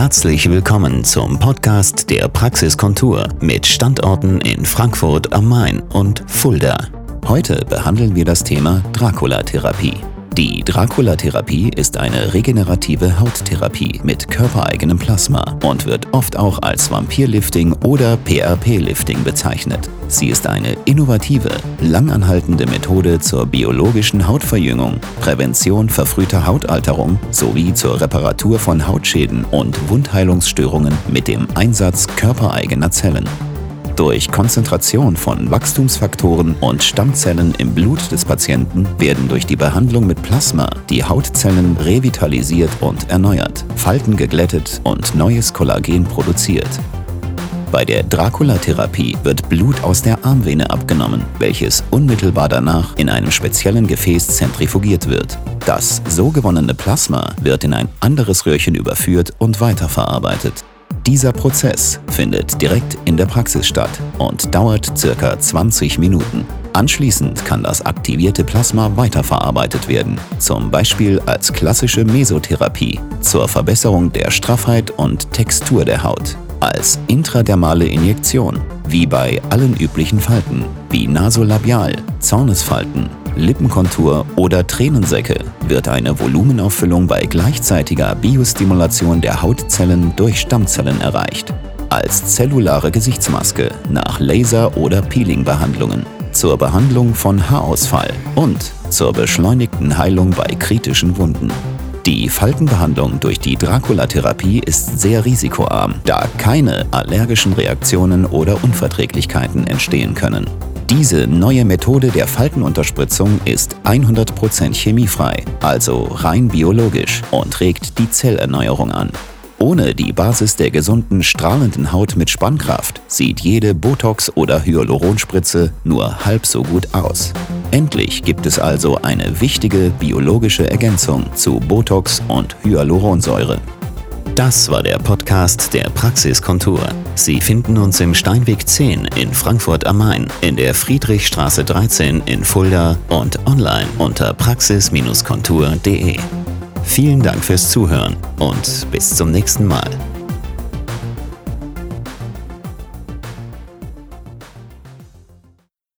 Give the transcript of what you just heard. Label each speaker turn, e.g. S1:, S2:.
S1: Herzlich willkommen zum Podcast der Praxiskontur mit Standorten in Frankfurt am Main und Fulda. Heute behandeln wir das Thema Dracula-Therapie. Die Dracula-Therapie ist eine regenerative Hauttherapie mit körpereigenem Plasma und wird oft auch als Vampirlifting oder PRP-Lifting bezeichnet. Sie ist eine innovative, langanhaltende Methode zur biologischen Hautverjüngung, Prävention verfrühter Hautalterung sowie zur Reparatur von Hautschäden und Wundheilungsstörungen mit dem Einsatz körpereigener Zellen. Durch Konzentration von Wachstumsfaktoren und Stammzellen im Blut des Patienten werden durch die Behandlung mit Plasma die Hautzellen revitalisiert und erneuert, Falten geglättet und neues Kollagen produziert. Bei der Dracula-Therapie wird Blut aus der Armvene abgenommen, welches unmittelbar danach in einem speziellen Gefäß zentrifugiert wird. Das so gewonnene Plasma wird in ein anderes Röhrchen überführt und weiterverarbeitet. Dieser Prozess findet direkt in der Praxis statt und dauert circa 20 Minuten. Anschließend kann das aktivierte Plasma weiterverarbeitet werden, zum Beispiel als klassische Mesotherapie zur Verbesserung der Straffheit und Textur der Haut, als intradermale Injektion, wie bei allen üblichen Falten, wie Nasolabial, Zornesfalten, Lippenkontur oder Tränensäcke wird eine Volumenauffüllung bei gleichzeitiger Biostimulation der Hautzellen durch Stammzellen erreicht. Als zellulare Gesichtsmaske nach Laser- oder Peelingbehandlungen, zur Behandlung von Haarausfall und zur beschleunigten Heilung bei kritischen Wunden. Die Faltenbehandlung durch die Dracula-Therapie ist sehr risikoarm, da keine allergischen Reaktionen oder Unverträglichkeiten entstehen können. Diese neue Methode der Faltenunterspritzung ist 100% chemiefrei, also rein biologisch und regt die Zellerneuerung an. Ohne die Basis der gesunden, strahlenden Haut mit Spannkraft sieht jede Botox- oder Hyaluronspritze nur halb so gut aus. Endlich gibt es also eine wichtige biologische Ergänzung zu Botox und Hyaluronsäure. Das war der Podcast der Praxiskontur. Sie finden uns im Steinweg 10 in Frankfurt am Main, in der Friedrichstraße 13 in Fulda und online unter praxis-kontur.de. Vielen Dank fürs Zuhören und bis zum nächsten Mal.